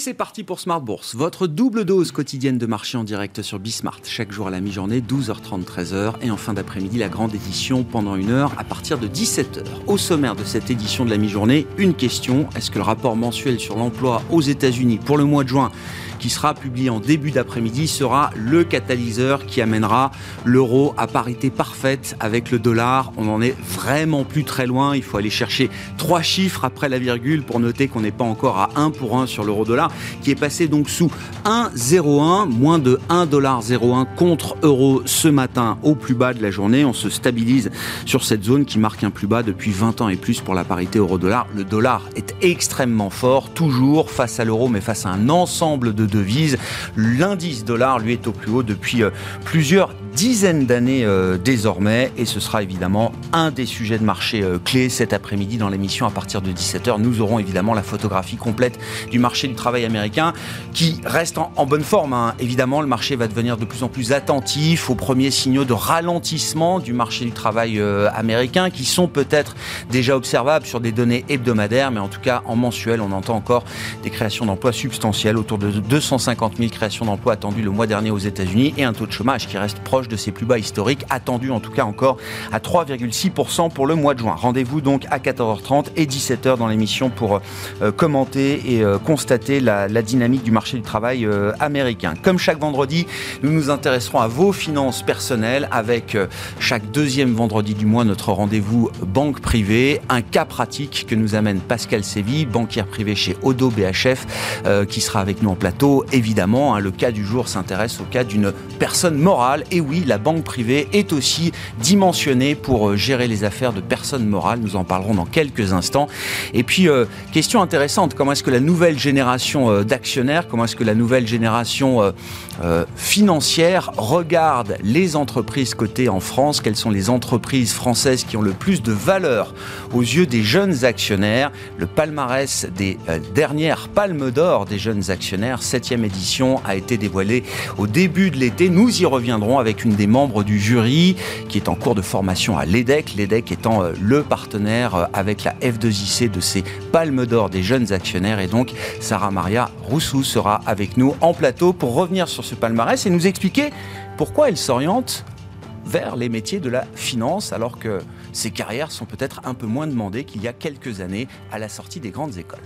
c'est parti pour Smart Bourse, votre double dose quotidienne de marché en direct sur Bismart. Chaque jour à la mi-journée, 12h30, 13h. Et en fin d'après-midi, la grande édition pendant une heure à partir de 17h. Au sommaire de cette édition de la mi-journée, une question. Est-ce que le rapport mensuel sur l'emploi aux États-Unis pour le mois de juin qui sera publié en début d'après-midi, sera le catalyseur qui amènera l'euro à parité parfaite avec le dollar. On n'en est vraiment plus très loin. Il faut aller chercher trois chiffres après la virgule pour noter qu'on n'est pas encore à 1 pour 1 sur l'euro-dollar, qui est passé donc sous 1,01, moins de 1,01 contre euro ce matin au plus bas de la journée. On se stabilise sur cette zone qui marque un plus bas depuis 20 ans et plus pour la parité euro-dollar. Le dollar est extrêmement fort, toujours face à l'euro, mais face à un ensemble de devises. L'indice dollar, lui, est au plus haut depuis euh, plusieurs dizaines d'années euh, désormais et ce sera évidemment un des sujets de marché euh, clés cet après-midi dans l'émission à partir de 17h. Nous aurons évidemment la photographie complète du marché du travail américain qui reste en, bonne forme. Hein. Évidemment, le marché va devenir de plus en plus attentif aux premiers signaux de ralentissement du marché du travail euh, américain qui sont peut-être déjà observables sur des données hebdomadaires, mais en tout cas en mensuel, on entend encore des créations d'emplois substantielles, autour de 250 000 créations d'emplois attendues le mois dernier aux États-Unis et un taux de chômage qui reste proche de ses plus bas historiques, attendu en tout cas encore à 3,6% pour le mois de juin. Rendez-vous donc à 14h30 et 17h dans l'émission pour euh, commenter et euh, constater la, dynamique du marché du travail euh, américain. Comme chaque vendredi, nous nous intéresserons à vos finances personnelles avec chaque deuxième vendredi du mois notre rendez-vous banque privée, un cas pratique que nous amène Pascal Séville, banquière privée chez Odo BHF, qui sera avec nous en plateau. Évidemment, hein, le cas du jour s'intéresse au cas d'une personne morale. Et oui, la banque privée est aussi dimensionnée pour euh, gérer les affaires de personnes morales. Nous en parlerons dans quelques instants. Et puis, euh, question intéressante, comment est-ce que la nouvelle génération euh, d'actionnaires, comment est-ce que la nouvelle génération financière regarde les entreprises cotées en France? Quelles sont les entreprises françaises qui ont le plus de valeur aux yeux des jeunes actionnaires? Le palmarès des dernières palmes d'or des jeunes actionnaires, septième édition, a été dévoilé au début de l'été. Nous y reviendrons avec une des membres du jury qui est en cours de formation à l'EDEC, l'EDEC étant euh, le partenaire euh, avec la F2IC de ces palmes d'or des jeunes actionnaires. Et donc, Sarah Maria Roussou sera avec nous en plateau pour revenir sur ce palmarès et nous expliquer pourquoi elle s'oriente vers les métiers de la finance alors que ces carrières sont peut-être un peu moins demandées qu'il y a quelques années à la sortie des grandes écoles.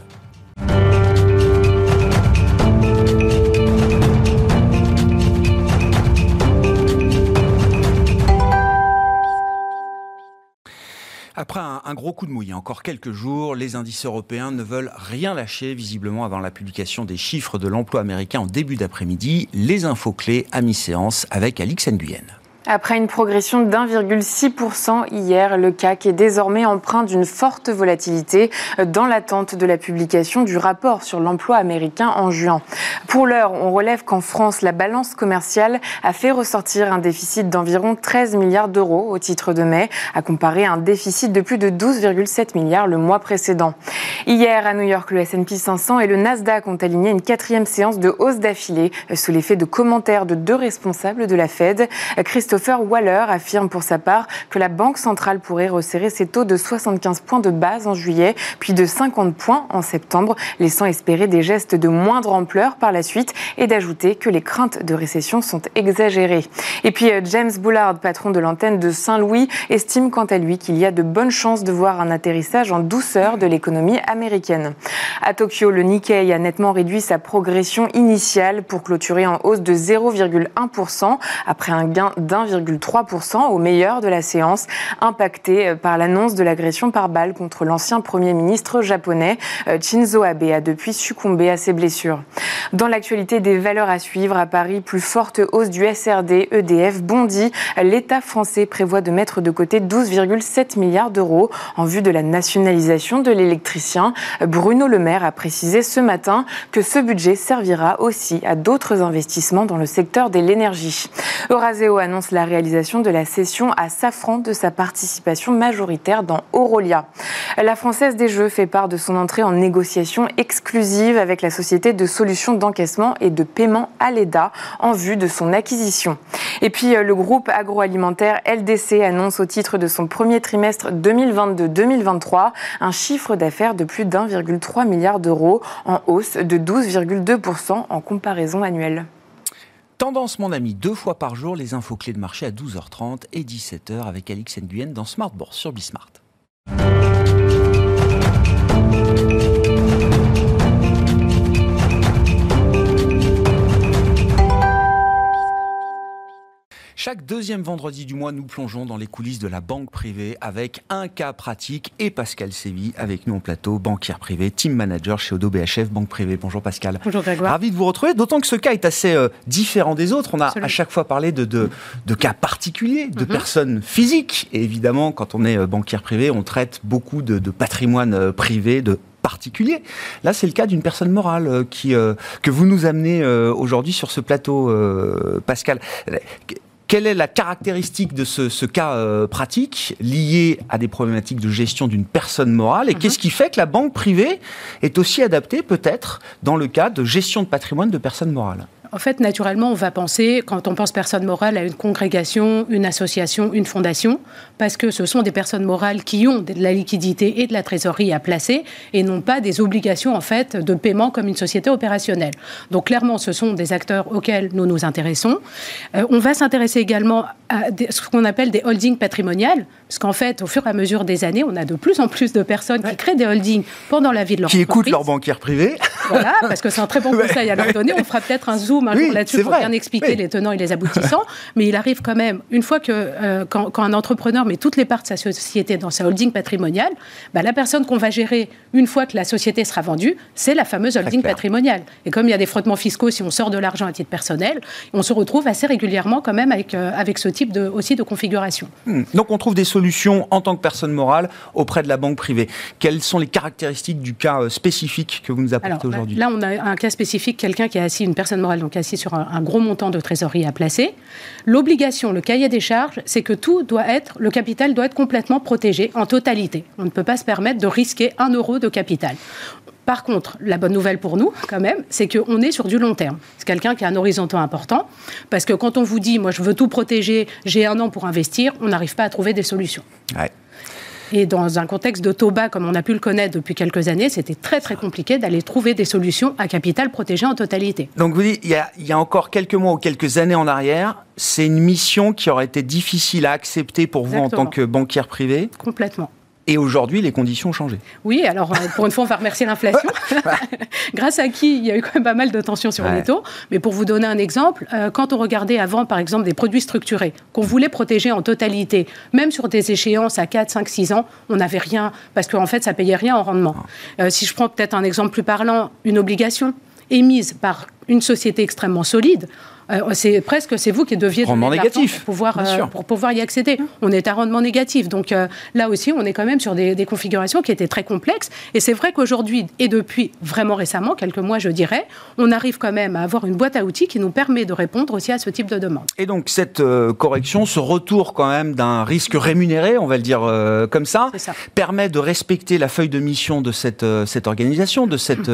Après un, gros coup de mouille, encore quelques jours, les indices européens ne veulent rien lâcher, visiblement avant la publication des chiffres de l'emploi américain en début d'après-midi. Les infos clés à mi-séance avec Alix Nguyen. Après une progression d'1,6% hier, le CAC est désormais empreint d'une forte volatilité dans l'attente de la publication du rapport sur l'emploi américain en juin. Pour l'heure, on relève qu'en France, la balance commerciale a fait ressortir un déficit d'environ 13 milliards d'euros au titre de mai, à comparer à un déficit de plus de 12,7 milliards le mois précédent. Hier, à New York, le S&P 500 et le Nasdaq ont aligné une quatrième séance de hausse d'affilée sous l'effet de commentaires de deux responsables de la Fed. Christopher Waller affirme pour sa part que la Banque centrale pourrait resserrer ses taux de 75 points de base en juillet, puis de 50 points en septembre, laissant espérer des gestes de moindre ampleur par la suite et d'ajouter que les craintes de récession sont exagérées. Et puis euh, James Bullard, patron de l'antenne de Saint-Louis, estime quant à lui qu'il y a de bonnes chances de voir un atterrissage en douceur de l'économie américaine. À Tokyo, le Nikkei a nettement réduit sa progression initiale pour clôturer en hausse de 0,1% après un gain d'un 1,3% au meilleur de la séance, impacté euh, par l'annonce de l'agression par balle contre l'ancien Premier ministre japonais. Euh, Shinzo Abe a depuis succombé à ses blessures. Dans l'actualité des valeurs à suivre, à Paris, plus forte hausse du SRD, EDF bondit. L'État français prévoit de mettre de côté 12,7 milliards d'euros en vue de la nationalisation de l'électricien. Bruno Le Maire a précisé ce matin que ce budget servira aussi à d'autres investissements dans le secteur de l'énergie. Euraseo annonce la réalisation de la cession à Safran de sa participation majoritaire dans Aurolia. La Française des Jeux fait part de son entrée en négociation exclusive avec la société de solutions d'encaissement et de paiement Aleda en vue de son acquisition. Et puis le groupe agroalimentaire LDC annonce au titre de son premier trimestre 2022-2023 un chiffre d'affaires de plus d'1,3 milliard d'euros en hausse de 12,2% en comparaison annuelle. Tendance, mon ami, deux fois par jour, les infos clés de marché à 12h30 et 17h avec Alix Nguyen dans Smart Bourse sur Bismart. Chaque deuxième vendredi du mois, nous plongeons dans les coulisses de la banque privée avec un cas pratique et Pascal Sévy avec nous en plateau, banquière privée, team manager chez Odo BHF Banque Privée. Bonjour Pascal. Bonjour Grégoire. Ravi de vous retrouver, d'autant que ce cas est assez euh, différent des autres. On a à chaque fois parlé de, de, cas particuliers, de mhm. personnes physiques. Et évidemment, quand on est euh, banquière privée, on traite beaucoup de, de patrimoine euh, privé, de particulier. Là, c'est le cas d'une personne morale qui, que vous nous amenez aujourd'hui sur ce plateau, Pascal quelle est la caractéristique de ce, cas euh, pratique lié à des problématiques de gestion d'une personne morale et mhm. qu'est-ce qui fait que la banque privée est aussi adaptée peut-être dans le cas de gestion de patrimoine de personnes morales? En fait, naturellement, on va penser, quand on pense personne morale, à une congrégation, une association, une fondation, parce que ce sont des personnes morales qui ont de la liquidité et de la trésorerie à placer et non pas des obligations, en fait, de paiement comme une société opérationnelle. Donc, clairement, ce sont des acteurs auxquels nous nous intéressons. Euh, on va s'intéresser également à ce qu'on appelle des holdings patrimoniales, parce qu'en fait, au fur et à mesure des années, on a de plus en plus de personnes qui créent des holdings pendant la vie de leur qui écoutent leur banquière privée. Voilà, parce que c'est un très bon conseil à leur donner. On fera peut-être un zoom un jour là-dessus pour bien expliquer les tenants et les aboutissants. Mais il arrive quand même, une fois que euh, quand, un entrepreneur met toutes les parts de sa société dans sa holding patrimoniale, bah, la personne qu'on va gérer une fois que la société sera vendue, c'est la fameuse holding patrimoniale. Et comme il y a des frottements fiscaux, si on sort de l'argent à titre personnel, on se retrouve assez régulièrement quand même avec, euh, avec ce type de, aussi de configuration. Hmm. Donc on trouve des solutions en tant que personne morale auprès de la banque privée. Quelles sont les caractéristiques du cas euh, spécifique que vous nous apportez aujourd'hui? Là, on a un cas spécifique, quelqu'un qui est assis, une personne morale, donc assis sur un, gros montant de trésorerie à placer. L'obligation, le cahier des charges, c'est que tout doit être, le capital doit être complètement protégé en totalité. On ne peut pas se permettre de risquer un euro de capital. Par contre, la bonne nouvelle pour nous, quand même, c'est qu'on est sur du long terme. C'est quelqu'un qui a un horizon important, parce que quand on vous dit, moi je veux tout protéger, j'ai un an pour investir, on n'arrive pas à trouver des solutions. Et dans un contexte de taux bas, comme on a pu le connaître depuis quelques années, c'était très très compliqué d'aller trouver des solutions à capital protégé en totalité. Donc vous dites, il y, a, il y a encore quelques mois ou quelques années en arrière, c'est une mission qui aurait été difficile à accepter pour vous en tant que banquière privée? Complètement. Et aujourd'hui, les conditions ont changé. Oui, alors euh, pour une fois, on va remercier l'inflation, grâce à qui il y a eu quand même pas mal de tensions sur les taux. Mais pour vous donner un exemple, euh, quand on regardait avant, par exemple, des produits structurés qu'on voulait protéger en totalité, même sur des échéances à 4, 5, 6 ans, on n'avait rien, parce qu'en fait, ça payait rien en rendement. Euh, si je prends peut-être un exemple plus parlant, une obligation émise par une société extrêmement solide, euh, c'est presque c'est vous qui deviez rendement négatif pour pouvoir euh, pour pouvoir y accéder. On est à rendement négatif, donc euh, là aussi on est quand même sur des, configurations qui étaient très complexes. Et c'est vrai qu'aujourd'hui et depuis vraiment récemment, quelques mois je dirais, on arrive quand même à avoir une boîte à outils qui nous permet de répondre aussi à ce type de demande. Et donc cette correction, ce retour quand même d'un risque rémunéré, on va le dire comme ça, permet de respecter la feuille de mission de cette cette organisation, de cette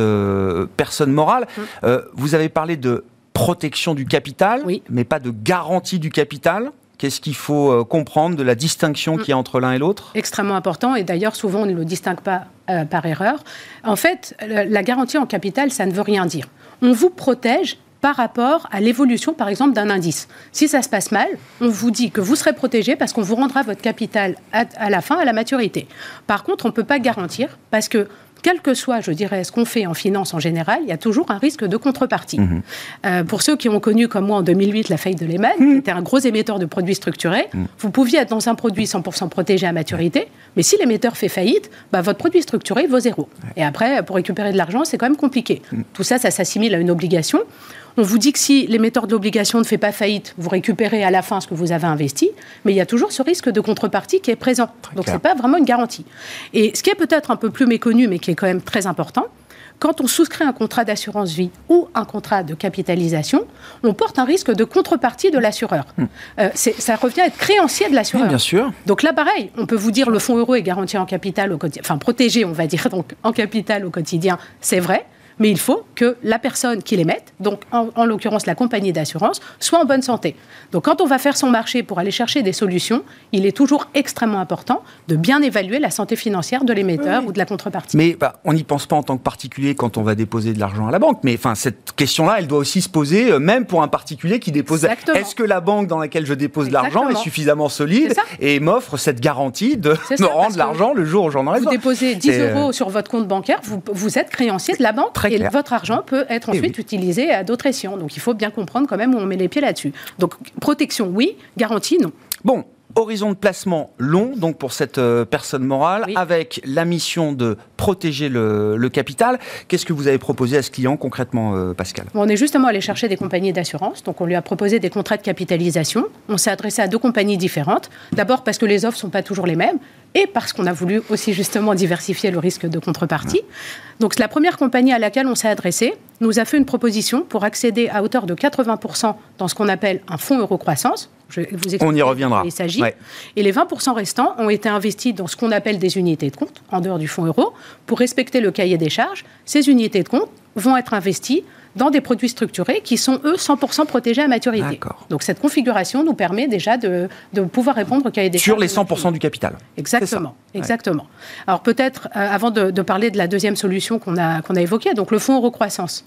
personne morale. Mm. vous avez parlé de protection du capital, mais pas de garantie du capital. Qu'est-ce qu'il faut euh, comprendre de la distinction qu'il y a entre l'un et l'autre? Extrêmement important, et d'ailleurs souvent on ne le distingue pas euh, par erreur. En fait, la garantie en capital, ça ne veut rien dire. On vous protège par rapport à l'évolution, par exemple, d'un indice. Si ça se passe mal, on vous dit que vous serez protégé parce qu'on vous rendra votre capital à, à, la fin, à la maturité. Par contre, on ne peut pas garantir parce que quel que soit, je dirais, ce qu'on fait en finance en général, il y a toujours un risque de contrepartie. Mhm. Euh, pour ceux qui ont connu, comme moi, en 2008, la faillite de Lehman, mhm. qui était un gros émetteur de produits structurés, mhm. vous pouviez être dans un produit 100% protégé à maturité, mais si l'émetteur fait faillite, bah, votre produit structuré vaut zéro. Et après, pour récupérer de l'argent, c'est quand même compliqué. Tout ça, ça s'assimile à une obligation. On vous dit que si l'émetteur de l'obligation ne fait pas faillite, vous récupérez à la fin ce que vous avez investi, mais il y a toujours ce risque de contrepartie qui est présent. Donc ce n'est pas vraiment une garantie. Et ce qui est peut-être un peu plus méconnu, mais qui est quand même très important, quand on souscrit un contrat d'assurance vie ou un contrat de capitalisation, on porte un risque de contrepartie de l'assureur. Hmm. Euh, ça revient à être créancier de l'assureur. bien sûr. Donc là, pareil, on peut vous dire le fonds euro est garanti en capital au quotidien, enfin protégé, on va dire, donc en capital au quotidien, c'est vrai mais il faut que la personne qui l'émette, donc en, l'occurrence la compagnie d'assurance, soit en bonne santé. Donc quand on va faire son marché pour aller chercher des solutions, il est toujours extrêmement important de bien évaluer la santé financière de l'émetteur ou de la contrepartie. Mais bah, on n'y pense pas en tant que particulier quand on va déposer de l'argent à la banque. Mais enfin, cette question-là, elle doit aussi se poser, euh, même pour un particulier qui dépose. Est-ce que la banque dans laquelle je dépose de l'argent est suffisamment solide et m'offre cette garantie de me rendre l'argent le jour où j'en aurai besoin? Vous déposez 10 euros euh, sur votre compte bancaire, vous, vous êtes créancier de la banque et votre argent peut être ensuite utilisé à d'autres escients. Donc il faut bien comprendre quand même où on met les pieds là-dessus. Donc protection, oui, garantie, non. Bon, horizon de placement long, donc pour cette euh, personne morale, avec la mission de protéger le, capital. Qu'est-ce que vous avez proposé à ce client concrètement, euh, Pascal? On est justement allé chercher des compagnies d'assurance, donc on lui a proposé des contrats de capitalisation. On s'est adressé à deux compagnies différentes. D'abord parce que les offres ne sont pas toujours les mêmes, et parce qu'on a voulu aussi justement diversifier le risque de contrepartie. Donc la première compagnie à laquelle on s'est adressé nous a fait une proposition pour accéder à hauteur de 80% dans ce qu'on appelle un fonds euro croissance. Je vous on y reviendra. Il s'agit. Et les 20% restants ont été investis dans ce qu'on appelle des unités de compte, en dehors du fonds euro, pour respecter le cahier des charges. Ces unités de compte vont être investies dans des produits structurés qui sont, eux, 100% protégés à maturité. Donc cette configuration nous permet déjà de, de pouvoir répondre au cahier des Sur les 100% du capital. Exactement. Exactement. Alors peut-être, euh, avant de, de, parler de la deuxième solution qu'on a, qu'on a évoquée, donc le fonds euro-croissance.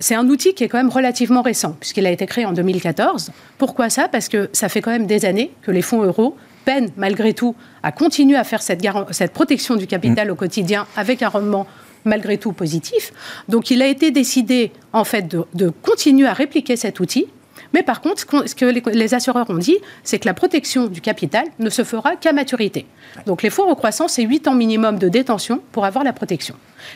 C'est un outil qui est quand même relativement récent, puisqu'il a été créé en 2014. Pourquoi ça? Parce que ça fait quand même des années que les fonds euros peinent, malgré tout, à continuer à faire cette, cette protection du capital mmh. au quotidien avec un rendement malgré tout positif. Donc il a été décidé en fait de, continuer à répliquer cet outil. Mais par contre, ce que les assureurs ont dit, c'est que la protection du capital ne se fera qu'à maturité. Donc les fonds recroissants, c'est 8 ans minimum de détention pour avoir la protection.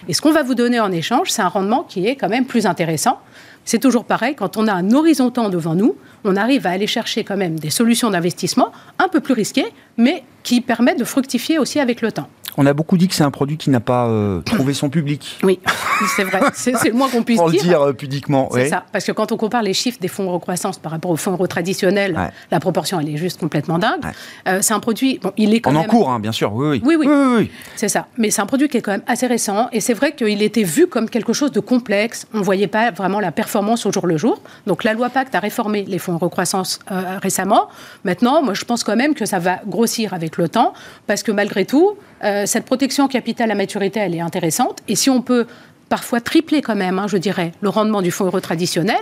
Et ce qu'on va vous donner en échange, c'est un rendement qui est quand même plus intéressant. C'est toujours pareil, quand on a un horizon temps devant nous, on arrive à aller chercher quand même des solutions d'investissement un peu plus risquées, mais qui permettent de fructifier aussi avec le temps. On a beaucoup dit que c'est un produit qui n'a pas euh, trouvé son public. Oui, c'est vrai. C'est le moins qu'on puisse dire. Le dire euh, pudiquement. C'est ça. Parce que quand on compare les chiffres des fonds de recroissance par rapport aux fonds euros traditionnels, la proportion, elle est juste complètement dingue. Euh, c'est un produit. Bon, il est quand en même. En cours, hein, bien sûr. Oui, oui. Oui, oui. C'est ça. Mais c'est un produit qui est quand même assez récent. Et c'est vrai qu'il était vu comme quelque chose de complexe. On ne voyait pas vraiment la performance au jour le jour. Donc la loi Pacte a réformé les fonds de recroissance récemment. Maintenant, moi, je pense quand même que ça va grossir avec le temps. Parce que malgré tout, euh, cette protection capital à maturité, elle est intéressante. Et si on peut parfois tripler quand même, hein, je dirais, le rendement du fonds euro traditionnel,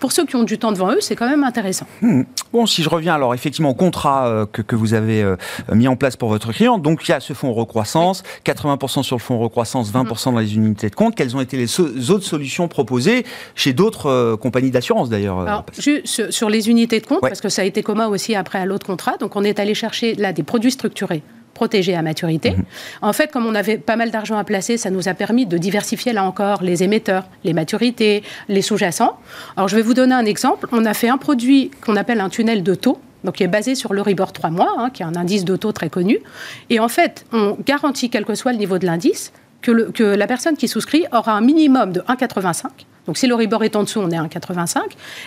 pour ceux qui ont du temps devant eux, c'est quand même intéressant. Hmm. Bon, si je reviens alors effectivement au contrat euh, que, que, vous avez euh, mis en place pour votre client, donc il y a ce fonds recroissance, 80% sur le fonds recroissance, 20% dans les unités de compte. Quelles ont été les autres solutions proposées chez d'autres compagnies d'assurance d'ailleurs sur les unités de compte, parce que ça a été commun aussi après à l'autre contrat, donc on est allé chercher là des produits structurés protégés à maturité. Mhm. En fait, comme on avait pas mal d'argent à placer, ça nous a permis de diversifier là encore les émetteurs, les maturités, les sous-jacents. Alors je vais vous donner un exemple. On a fait un produit qu'on appelle un tunnel de taux. Donc, qui est basé sur l'Euribor 3 mois, hein, qui est un indice de taux très connu. Et en fait, on garantit, quel que soit le niveau de l'indice, que, que la personne qui souscrit aura un minimum de 1,85. Donc, si l'Euribor est en dessous, on est à 1,85.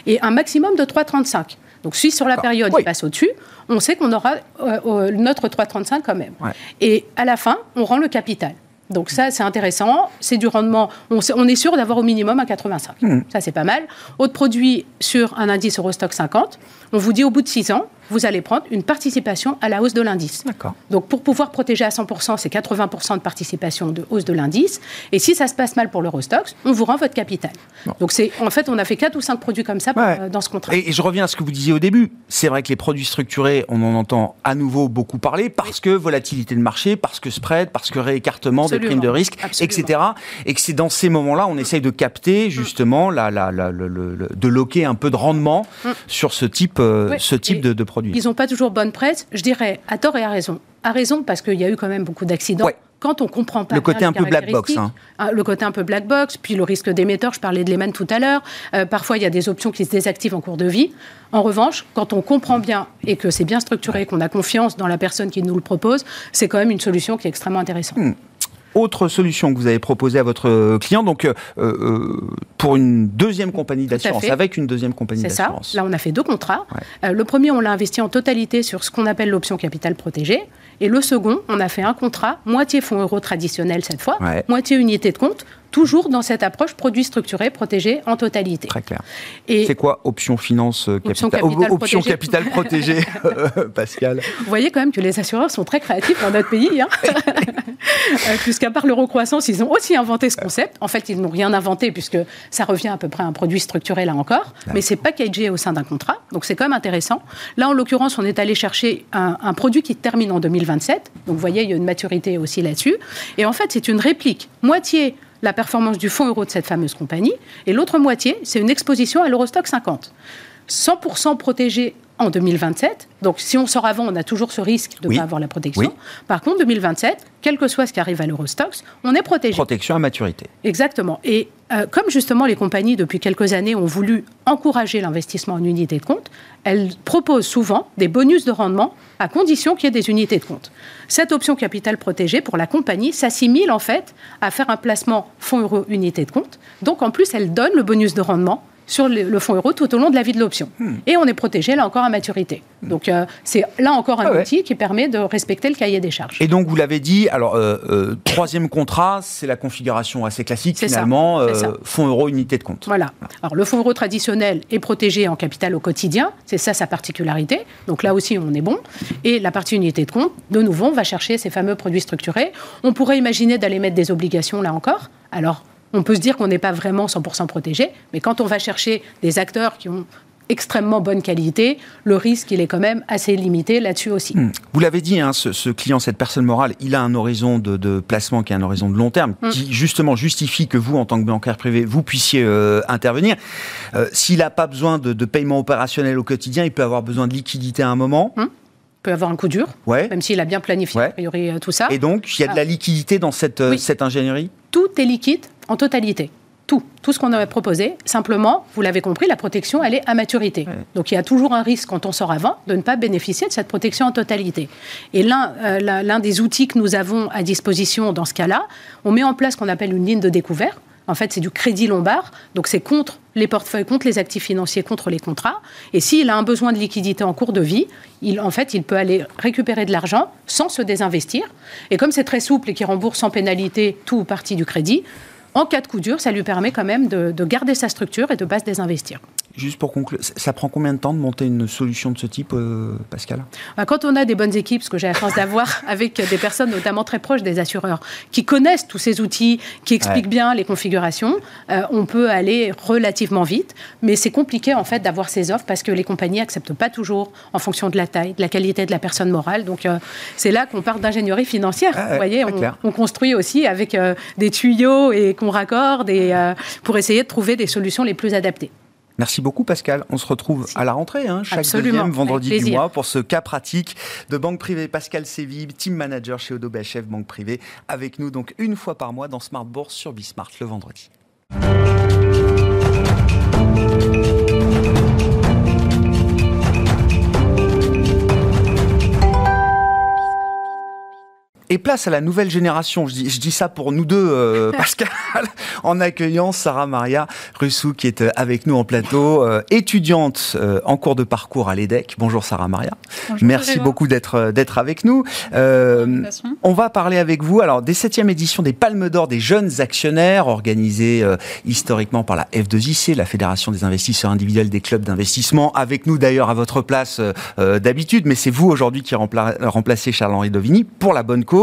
Et un maximum de 3,35. Donc si sur la période il passe au-dessus, on sait qu'on aura euh, notre 3,35 quand même. Et à la fin, on rend le capital. Donc ça, c'est intéressant. C'est du rendement. On, est sûr d'avoir au minimum un 85. Mmh. Ça, c'est pas mal. Autre produit sur un indice Eurostock 50, on vous dit au bout de 6 ans, vous allez prendre une participation à la hausse de l'indice. Donc pour pouvoir protéger à 100%, c'est 80% de participation de hausse de l'indice. Et si ça se passe mal pour l'Eurostox, on vous rend votre capital. Donc c'est en fait, on a fait 4 ou 5 produits comme ça euh, dans ce contrat. Et, je reviens à ce que vous disiez au début. C'est vrai que les produits structurés, on en entend à nouveau beaucoup parler parce que volatilité de marché, parce que spread, parce que réécartement des primes de risque, etc. Et que c'est dans ces moments-là, on essaye de capter justement la, la, le, de loquer un peu de rendement mm. sur ce type, euh, ce type de, de produit. Ils n'ont pas toujours bonne presse, je dirais, à tort et à raison. À raison parce qu'il y a eu quand même beaucoup d'accidents. Quand on comprend pas le côté un peu black box, hein. Ah, le côté un peu black box, puis le risque d'émetteur, je parlais de Lehman tout à l'heure. Euh, parfois, il y a des options qui se désactivent en cours de vie. En revanche, quand on comprend bien et que c'est bien structuré, qu'on a confiance dans la personne qui nous le propose, c'est quand même une solution qui est extrêmement intéressante. Hmm. Autre solution que vous avez proposée à votre client, donc pour une deuxième compagnie d'assurance, avec une deuxième compagnie d'assurance. C'est ça. Là, on a fait deux contrats. le premier, on l'a investi en totalité sur ce qu'on appelle l'option capital protégée. Et le second, on a fait un contrat, moitié fonds euros traditionnel cette fois, moitié unité de compte, toujours dans cette approche produit structuré, protégé en totalité. Très clair. Et c'est quoi option finance euh, capital Option capital, protégé, euh, Pascal? Vous voyez quand même que les assureurs sont très créatifs dans notre pays, hein euh, puisqu'à part l'eurocroissance, ils ont aussi inventé ce concept. En fait, ils n'ont rien inventé puisque ça revient à peu près à un produit structuré là encore, mais c'est packagé au sein d'un contrat, donc c'est quand même intéressant. Là, en l'occurrence, on est allé chercher un, un produit qui termine en 2027, donc vous voyez, il y a une maturité aussi là-dessus. Et en fait, c'est une réplique, moitié la performance du fonds euro de cette fameuse compagnie, et l'autre moitié, c'est une exposition à l'Eurostock 50. 100% protégé en 2027. Donc, si on sort avant, on a toujours ce risque de ne pas avoir la protection. Par contre, 2027, quel que soit ce qui arrive à l'Eurostox, on est protégé. Protection à maturité. Exactement. Et euh, comme justement les compagnies, depuis quelques années, ont voulu encourager l'investissement en unités de compte, elles proposent souvent des bonus de rendement à condition qu'il y ait des unités de compte. Cette option capital protégée pour la compagnie s'assimile en fait à faire un placement fonds euro unité de compte. Donc, en plus, elle donne le bonus de rendement sur le, fonds euro tout au long de la vie de l'option. Hmm. Et on est protégé là encore à maturité. Hmm. Donc euh, c'est là encore un ah outil qui permet de respecter le cahier des charges. Et donc vous l'avez dit, alors euh, euh, troisième contrat, c'est la configuration assez classique finalement, fonds euro unité de compte. Voilà. Alors le fonds euro traditionnel est protégé en capital au quotidien, c'est ça sa particularité. Donc là aussi on est bon. Et la partie unité de compte, de nouveau, on va chercher ces fameux produits structurés. On pourrait imaginer d'aller mettre des obligations là encore. Alors on peut se dire qu'on n'est pas vraiment 100% protégé, mais quand on va chercher des acteurs qui ont extrêmement bonne qualité, le risque, il est quand même assez limité là-dessus aussi. Hmm. Vous l'avez dit, hein, ce, client, cette personne morale, il a un horizon de, placement qui est un horizon de long terme, hmm. qui justement justifie que vous, en tant que bancaire privé, vous puissiez euh, intervenir. Euh, s'il n'a pas besoin de, paiement opérationnel au quotidien, il peut avoir besoin de liquidité à un moment. Il peut avoir un coup dur, même s'il a bien planifié a priori euh, tout ça. Et donc, il y a de la ah. liquidité dans cette, cette ingénierie? Tout est liquide en totalité. Tout, tout ce qu'on avait proposé. Simplement, vous l'avez compris, la protection, elle est à maturité. Donc il y a toujours un risque quand on sort avant de ne pas bénéficier de cette protection en totalité. Et l'un euh, l'un des outils que nous avons à disposition dans ce cas-là, on met en place ce qu'on appelle une ligne de découvert. En fait, c'est du crédit lombard, donc c'est contre les portefeuilles, contre les actifs financiers, contre les contrats. Et s'il a un besoin de liquidité en cours de vie, il, en fait, il peut aller récupérer de l'argent sans se désinvestir. Et comme c'est très souple et qu'il rembourse sans pénalité tout ou partie du crédit, en cas de coup dur, ça lui permet quand même de, garder sa structure et de ne pas se désinvestir. Juste pour conclure, ça prend combien de temps de monter une solution de ce type, euh, Pascal? Bah, Quand on a des bonnes équipes, ce que j'ai la chance d'avoir avec des personnes notamment très proches des assureurs, qui connaissent tous ces outils, qui expliquent bien les configurations, euh, on peut aller relativement vite. Mais c'est compliqué en fait d'avoir ces offres parce que les compagnies acceptent pas toujours en fonction de la taille, de la qualité de la personne morale. Donc euh, c'est là qu'on parle d'ingénierie financière. Ah Vous voyez, on, construit aussi avec des tuyaux et qu'on raccorde et, pour essayer de trouver des solutions les plus adaptées. Merci beaucoup Pascal. On se retrouve à la rentrée, hein, chaque deuxième vendredi du mois pour ce cas pratique de banque privée. Pascal Séville, team manager chez Odo BHF Banque Privée, avec nous donc une fois par mois dans Smart Bourse sur Bismart le vendredi. Et place à la nouvelle génération. Je dis, je dis ça pour nous deux, euh, Pascal, en accueillant Sarah Maria Russou qui est euh, avec nous en plateau, euh, étudiante en cours de parcours à l'EDEC. Bonjour Sarah Maria. Bonjour, Merci beaucoup d'être d'être avec nous. on va parler avec vous alors des septièmes éditions des Palmes d'Or des jeunes actionnaires organisées historiquement par la F2IC, la Fédération des investisseurs individuels des clubs d'investissement. Avec nous d'ailleurs à votre place d'habitude, mais c'est vous aujourd'hui qui remplacez Charles-Henri Dovini pour la bonne cause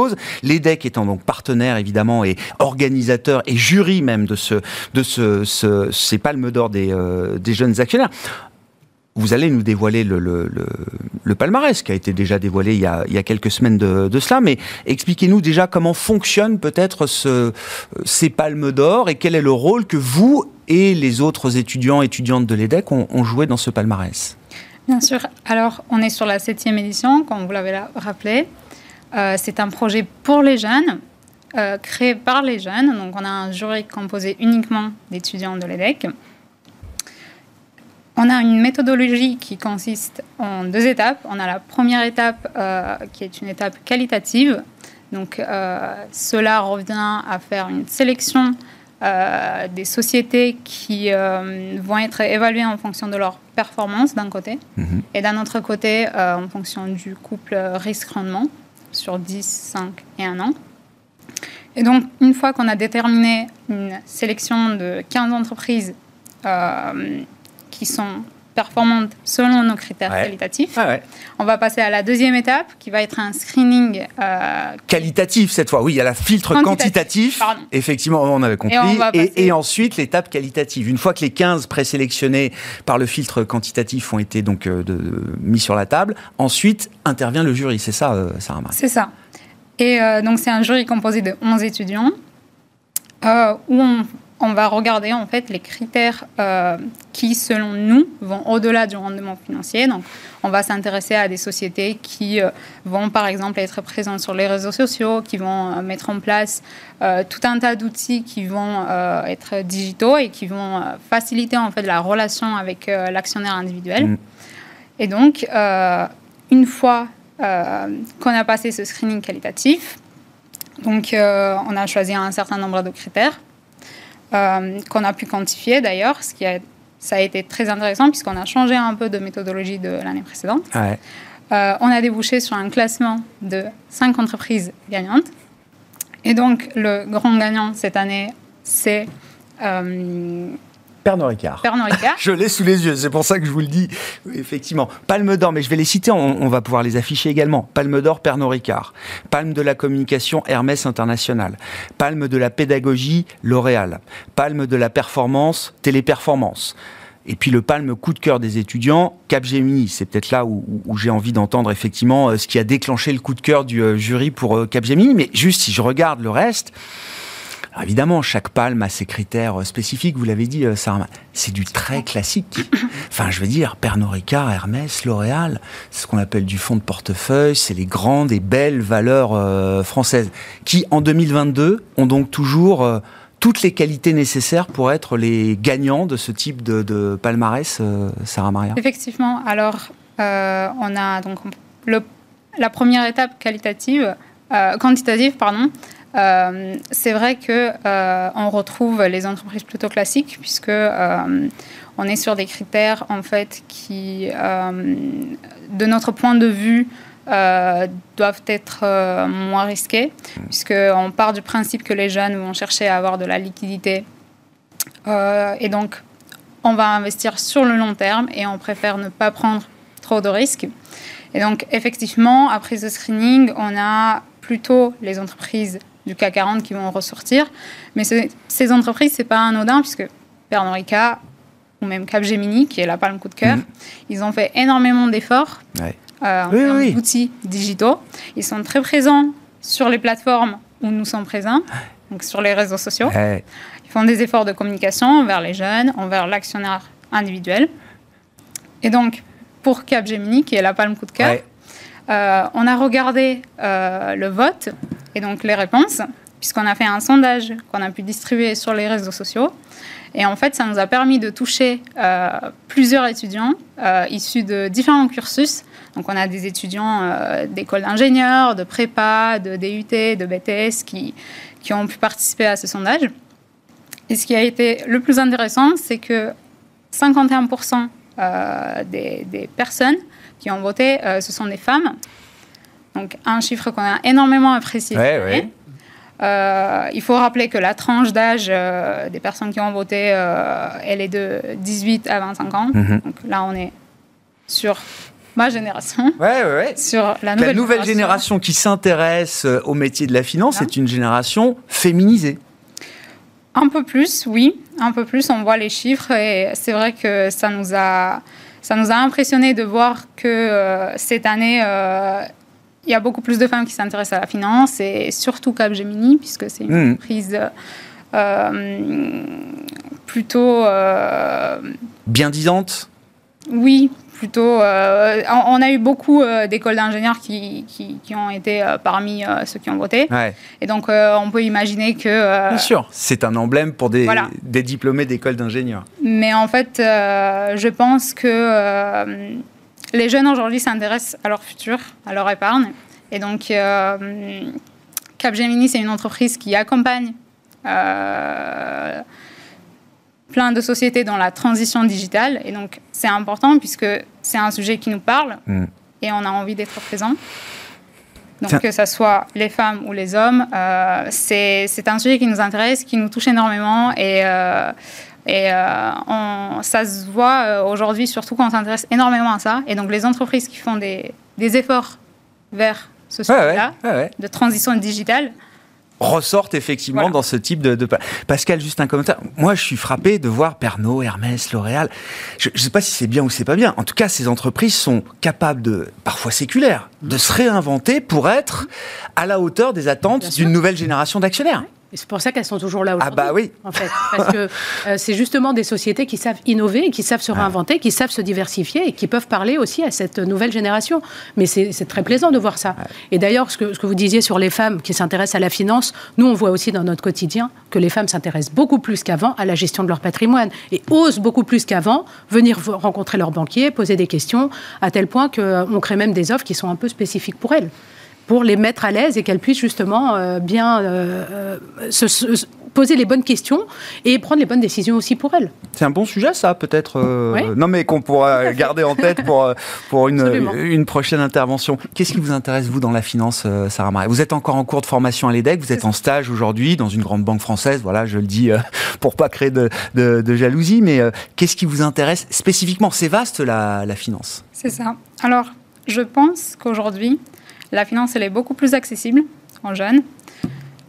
L'EDEC étant donc partenaire évidemment et organisateur et jury même de, ce, de ce, ces palmes d'or des, euh, des jeunes actionnaires vous allez nous dévoiler le, le, palmarès qui a été déjà dévoilé il y a, il y a quelques semaines de, de cela, mais expliquez-nous déjà comment fonctionne peut-être ce, ces palmes d'or et quel est le rôle que vous et les autres étudiants étudiantes de l'EDEC ont, ont, joué dans ce palmarès? Bien sûr. Alors, on est sur la septième édition, comme vous l'avez rappelé. Euh, c'est un projet pour les jeunes, euh, créé par les jeunes. Donc, on a un jury composé uniquement d'étudiants de l'EDEC. On a une méthodologie qui consiste en deux étapes. On a la première étape euh, qui est une étape qualitative. Donc cela revient à faire une sélection des sociétés qui vont être évaluées en fonction de leur performance d'un côté, mhm. et d'un autre côté en fonction du couple risque-rendement sur 10, 5 et 1 an. Et donc, une fois qu'on a déterminé une sélection de 15 entreprises euh, qui sont performantes selon nos critères qualitatifs. Ah on va passer à la deuxième étape qui va être un screening euh, qualitatif cette fois. Oui, il y a la filtre quantitatif. Effectivement, on avait compris. Et, et, ensuite l'étape qualitative. Une fois que les 15 présélectionnés par le filtre quantitatif ont été donc euh, mis sur la table, ensuite intervient le jury. C'est ça, Sarah C'est ça. Et euh, donc, c'est un jury composé de 11 étudiants euh, où on, va regarder en fait les critères euh, qui, selon nous, vont au-delà du rendement financier. Donc, on va s'intéresser à des sociétés qui vont, par exemple, être présentes sur les réseaux sociaux, qui vont mettre en place tout un tas d'outils qui vont être digitaux et qui vont faciliter en fait la relation avec l'actionnaire individuel. Mm. Et donc, une fois euh, qu'on a passé ce screening qualitatif. Donc, euh, on a choisi un certain nombre de critères euh, qu'on a pu quantifier d'ailleurs, ce qui a, ça a été très intéressant puisqu'on a changé un peu de méthodologie de l'année précédente. on a débouché sur un classement de cinq entreprises gagnantes. Et donc, le grand gagnant cette année, c'est Pernod Ricard. Pernod Ricard. je l'ai sous les yeux, c'est pour ça que je vous le dis. effectivement. Palme d'or, mais je vais les citer, on, va pouvoir les afficher également. Palme d'or, Pernod Ricard. Palme de la communication, Hermès International. Palme de la pédagogie, L'Oréal. Palme de la performance, Téléperformance. Et puis le palme coup de cœur des étudiants, Capgemini. C'est peut-être là où, j'ai envie d'entendre effectivement euh, ce qui a déclenché le coup de cœur du euh, jury pour euh, Capgemini. Mais juste si je regarde le reste, évidemment, chaque palme a ses critères euh, spécifiques, vous l'avez dit, euh, Sarah. C'est du très classique. Enfin, je veux dire, Pernod Ricard, Hermès, L'Oréal, c'est ce qu'on appelle du fonds de portefeuille, c'est les grandes et belles valeurs euh, françaises, qui, en 2022, ont donc toujours toutes les qualités nécessaires pour être les gagnants de ce type de, palmarès, Sarah Maria? Effectivement. Alors, on a donc la première étape qualitative, quantitative, pardon, euh, c'est vrai que euh, on retrouve les entreprises plutôt classiques puisque euh, on est sur des critères en fait qui, de notre point de vue, doivent être moins risqués puisqu'on part du principe que les jeunes vont chercher à avoir de la liquidité et donc on va investir sur le long terme et on préfère ne pas prendre trop de risques. Et donc effectivement, après ce screening, on a plutôt les entreprises du CAC 40 qui vont ressortir. Mais ces entreprises, c'est pas anodin puisque Pernod Ricard ou même Capgemini, qui est la palme coup de cœur, mm. ils ont fait énormément d'efforts euh, en termes d'outils digitaux. Ils sont très présents sur les plateformes où nous sommes présents, donc sur les réseaux sociaux. Ils font des efforts de communication envers les jeunes, envers l'actionnaire individuel. Et donc, pour Capgemini, qui est la palme coup de cœur, euh, on a regardé euh, le vote et donc les réponses, puisqu'on a fait un sondage qu'on a pu distribuer sur les réseaux sociaux. Et en fait, ça nous a permis de toucher euh, plusieurs étudiants issus de différents cursus. Donc, on a des étudiants euh, d'école d'ingénieurs, de prépa, de DUT, de BTS qui, qui ont pu participer à ce sondage. Et ce qui a été le plus intéressant, c'est que 51% des, des, personnes qui ont voté, ce sont des femmes. Donc un chiffre qu'on a énormément apprécié. Euh, il faut rappeler que la tranche d'âge euh, des personnes qui ont voté, euh, elle est de 18 à 25 ans. Mhm. Donc là, on est sur ma génération. Ouais, ouais, Sur la nouvelle, la nouvelle génération. qui s'intéresse au métier de la finance, c'est une génération féminisée. Un peu plus, oui. Un peu plus, on voit les chiffres et c'est vrai que ça nous a, ça nous a impressionné de voir que cette année, il y a beaucoup plus de femmes qui s'intéressent à la finance et surtout Capgemini, puisque c'est une mmh. entreprise euh, plutôt. Euh, Bien disante? Oui, plutôt. Euh, on a eu beaucoup d'écoles d'ingénieurs qui, qui, ont été parmi ceux qui ont voté. Et donc, on peut imaginer que. Bien sûr, c'est un emblème pour des, des diplômés d'écoles d'ingénieurs. Mais en fait, je pense que les jeunes aujourd'hui s'intéressent à leur futur, à leur épargne. Et donc, euh, Capgemini, c'est une entreprise qui accompagne plein de sociétés dans la transition digitale. Et donc, c'est important puisque c'est un sujet qui nous parle mm. et on a envie d'être présent. Donc, que ce soit les femmes ou les hommes, euh, c'est un sujet qui nous intéresse, qui nous touche énormément. Et, euh, et euh, ça se voit aujourd'hui, surtout quand on s'intéresse énormément à ça. Et donc, les entreprises qui font des, des efforts vers ce sujet-là, de transition digitale, ressortent effectivement dans ce type de, Pascal, juste un commentaire. Moi, je suis frappé de voir Pernod, Hermès, L'Oréal. Je ne sais pas si c'est bien ou c'est pas bien. En tout cas, ces entreprises sont capables de, parfois séculaires, de se réinventer pour être à la hauteur des attentes d'une nouvelle génération d'actionnaires. Et c'est pour ça qu'elles sont toujours là aujourd'hui. Ah bah oui. En fait, parce que euh, c'est justement des sociétés qui savent innover, qui savent se réinventer, qui savent se diversifier et qui peuvent parler aussi à cette nouvelle génération. Mais c'est très plaisant de voir ça. Et d'ailleurs, ce que, ce que vous disiez sur les femmes qui s'intéressent à la finance, nous on voit aussi dans notre quotidien que les femmes s'intéressent beaucoup plus qu'avant à la gestion de leur patrimoine et osent beaucoup plus qu'avant venir rencontrer leurs banquiers, poser des questions, à tel point qu'on crée même des offres qui sont un peu spécifiques pour elles pour les mettre à l'aise et qu'elles puissent justement euh, bien euh, euh, se, poser les bonnes questions et prendre les bonnes décisions aussi pour elles. C'est un bon sujet, ça, peut-être. Non, mais qu'on pourra garder en tête pour, pour une, une prochaine intervention. Qu'est-ce qui vous intéresse, vous, dans la finance, Sarah Marie Vous êtes encore en cours de formation à l'EDEC, vous êtes en stage aujourd'hui dans une grande banque française, voilà, je le dis pour pas créer de, de, jalousie, mais qu'est-ce qui vous intéresse spécifiquement? C'est vaste, la, la finance. C'est ça. Alors, je pense qu'aujourd'hui, la finance, elle est beaucoup plus accessible en jeunes,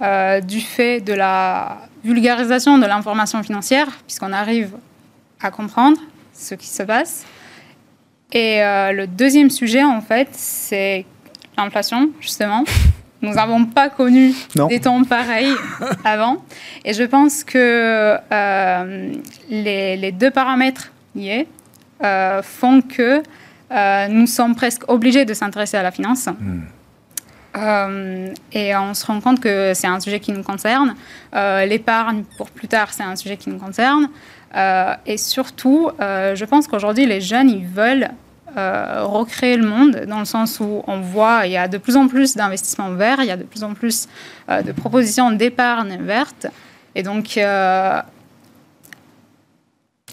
euh, du fait de la vulgarisation de l'information financière, puisqu'on arrive à comprendre ce qui se passe. Et euh, le deuxième sujet, en fait, c'est l'inflation, justement. Nous n'avons pas connu des temps pareils avant. Et je pense que euh, les, deux paramètres liés font que euh, nous sommes presque obligés de s'intéresser à la finance. Hmm. Euh, et on se rend compte que c'est un sujet qui nous concerne. Euh, l'épargne pour plus tard, c'est un sujet qui nous concerne. et surtout, je pense qu'aujourd'hui, les jeunes, ils veulent recréer le monde dans le sens où on voit il y a de plus en plus d'investissements verts, il y a de plus en plus de propositions d'épargne verte. Et donc,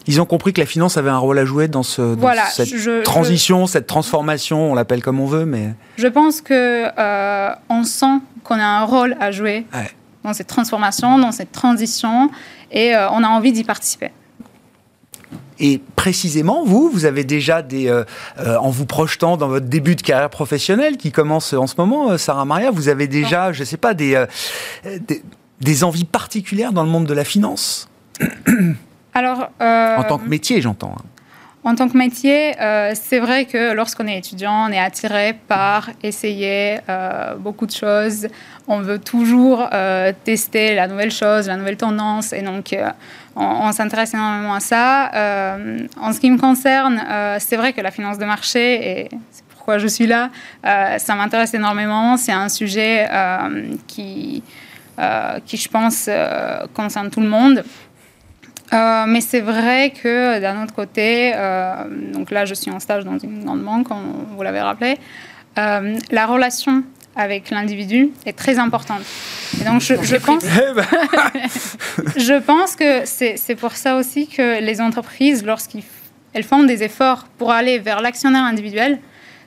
ils ont compris que la finance avait un rôle à jouer dans, ce, cette transition, cette transformation, on l'appelle comme on veut, mais... Je pense que euh, on sent qu'on a un rôle à jouer dans cette transformation, dans cette transition, et euh, on a envie d'y participer. Et précisément, vous, vous avez déjà des, euh, en vous projetant dans votre début de carrière professionnelle qui commence en ce moment, Sarah Maria, vous avez déjà, je ne sais pas, des, des, des envies particulières dans le monde de la finance? Alors, euh, en tant que métier, j'entends. Hein. En tant que métier, euh, c'est vrai que lorsqu'on est étudiant, on est attiré par essayer euh, beaucoup de choses. On veut toujours tester la nouvelle chose, la nouvelle tendance, et donc on, s'intéresse énormément à ça. en ce qui me concerne, c'est vrai que la finance de marché, et c'est pourquoi je suis là, ça m'intéresse énormément. C'est un sujet qui, qui, je pense, concerne tout le monde. Euh, mais c'est vrai que d'un autre côté, euh, donc là je suis en stage dans une grande banque, comme vous l'avez rappelé, euh, la relation avec l'individu est très importante. Et donc je, je pense, eh ben. je pense que c'est pour ça aussi que les entreprises, lorsqu'elles font des efforts pour aller vers l'actionnaire individuel,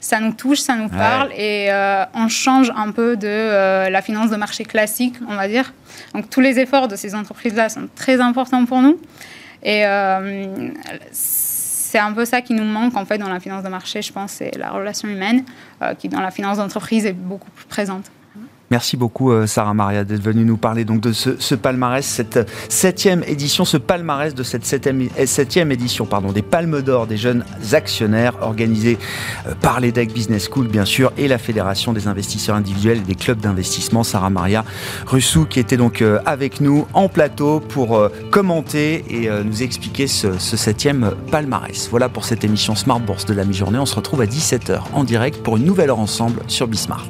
ça nous touche, ça nous parle et euh, on change un peu de euh, la finance de marché classique, on va dire. Donc tous les efforts de ces entreprises-là sont très importants pour nous. Et euh, c'est un peu ça qui nous manque en fait dans la finance de marché, je pense, c'est la relation humaine qui dans la finance d'entreprise est beaucoup plus présente. Merci beaucoup euh, Sarah Maria d'être venue nous parler donc de ce, palmarès, cette septième édition, ce palmarès de cette septième, septième édition pardon, des Palmes d'Or des jeunes actionnaires organisés euh, par l'EDEC Business School bien sûr et la Fédération des investisseurs individuels et des clubs d'investissement. Sarah Maria Russou qui était donc euh, avec nous en plateau pour commenter et nous expliquer ce, ce septième palmarès. Voilà pour cette émission Smart Bourse de la mi-journée. On se retrouve à 17h en direct pour une nouvelle heure ensemble sur Bismart.